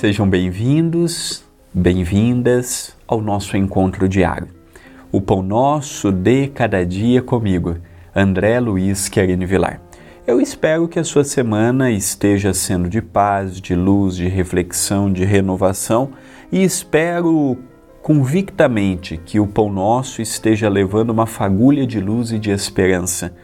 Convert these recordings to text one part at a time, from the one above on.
Sejam bem-vindos, bem-vindas ao nosso encontro diário. O pão nosso de cada dia comigo, André Luiz Querine Vilar. Eu espero que a sua semana esteja sendo de paz, de luz, de reflexão, de renovação e espero convictamente que o pão nosso esteja levando uma fagulha de luz e de esperança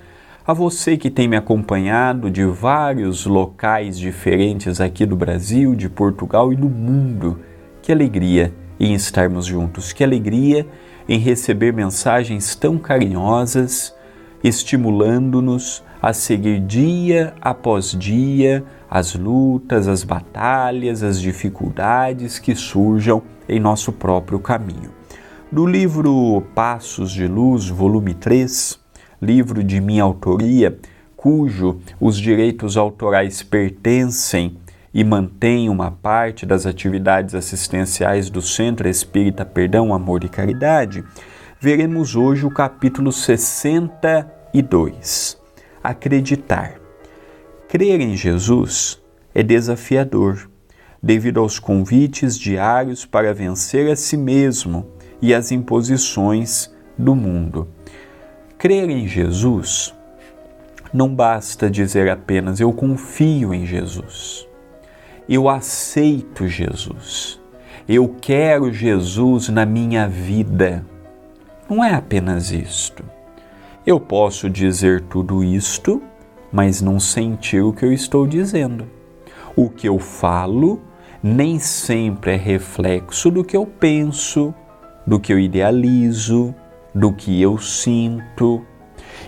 a você que tem me acompanhado de vários locais diferentes aqui do Brasil, de Portugal e do mundo. Que alegria em estarmos juntos, que alegria em receber mensagens tão carinhosas, estimulando-nos a seguir dia após dia as lutas, as batalhas, as dificuldades que surjam em nosso próprio caminho. Do livro Passos de Luz, volume 3, livro de minha autoria, cujo os direitos autorais pertencem e mantêm uma parte das atividades assistenciais do Centro Espírita Perdão, Amor e Caridade, veremos hoje o capítulo 62. Acreditar. Crer em Jesus é desafiador, devido aos convites diários para vencer a si mesmo e as imposições do mundo. Crer em Jesus não basta dizer apenas eu confio em Jesus, eu aceito Jesus, eu quero Jesus na minha vida. Não é apenas isto. Eu posso dizer tudo isto, mas não sentir o que eu estou dizendo. O que eu falo nem sempre é reflexo do que eu penso, do que eu idealizo, do que eu sinto.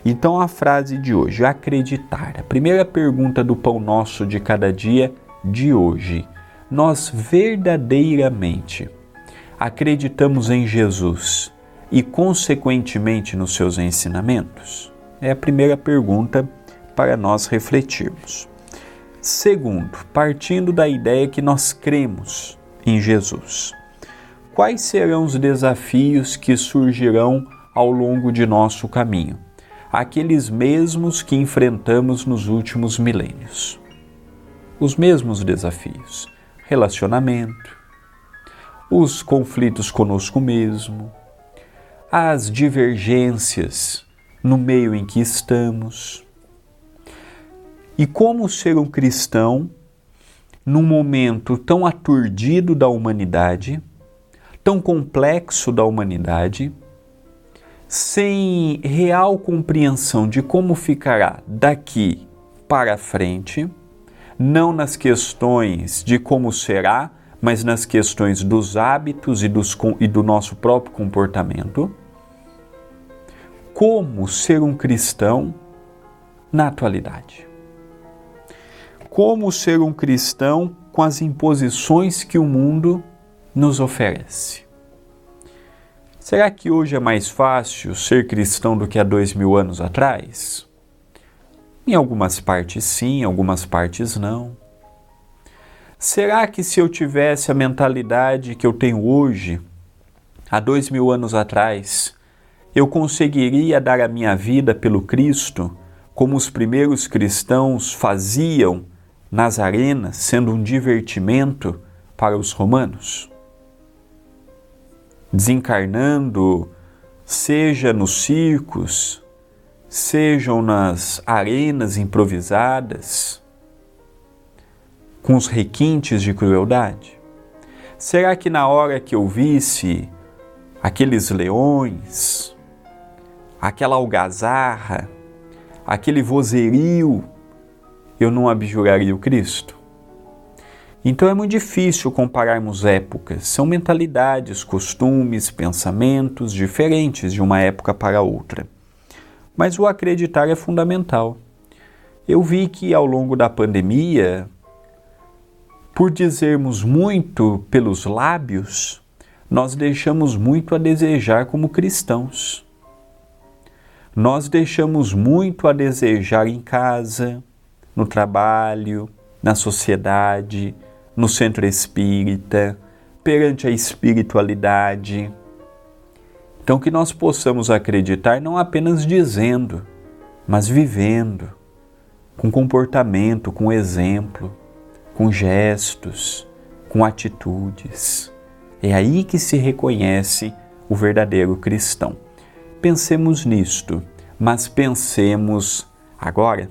Então, a frase de hoje, acreditar. A primeira pergunta do pão nosso de cada dia de hoje. Nós verdadeiramente acreditamos em Jesus e, consequentemente, nos seus ensinamentos? É a primeira pergunta para nós refletirmos. Segundo, partindo da ideia que nós cremos em Jesus, quais serão os desafios que surgirão ao longo de nosso caminho, aqueles mesmos que enfrentamos nos últimos milênios. Os mesmos desafios: relacionamento, os conflitos conosco mesmo, as divergências no meio em que estamos. E como ser um cristão num momento tão aturdido da humanidade, tão complexo da humanidade, sem real compreensão de como ficará daqui para frente, não nas questões de como será, mas nas questões dos hábitos e, dos, e do nosso próprio comportamento. Como ser um cristão na atualidade? Como ser um cristão com as imposições que o mundo nos oferece? Será que hoje é mais fácil ser cristão do que há dois mil anos atrás? Em algumas partes sim, em algumas partes não. Será que se eu tivesse a mentalidade que eu tenho hoje, há dois mil anos atrás, eu conseguiria dar a minha vida pelo Cristo como os primeiros cristãos faziam nas arenas, sendo um divertimento para os romanos? Desencarnando, seja nos circos, sejam nas arenas improvisadas, com os requintes de crueldade? Será que na hora que eu visse aqueles leões, aquela algazarra, aquele vozerio, eu não abjuraria o Cristo? Então é muito difícil compararmos épocas, são mentalidades, costumes, pensamentos diferentes de uma época para outra. Mas o acreditar é fundamental. Eu vi que ao longo da pandemia, por dizermos muito pelos lábios, nós deixamos muito a desejar como cristãos. Nós deixamos muito a desejar em casa, no trabalho, na sociedade, no centro espírita, perante a espiritualidade. Então, que nós possamos acreditar não apenas dizendo, mas vivendo, com comportamento, com exemplo, com gestos, com atitudes. É aí que se reconhece o verdadeiro cristão. Pensemos nisto, mas pensemos agora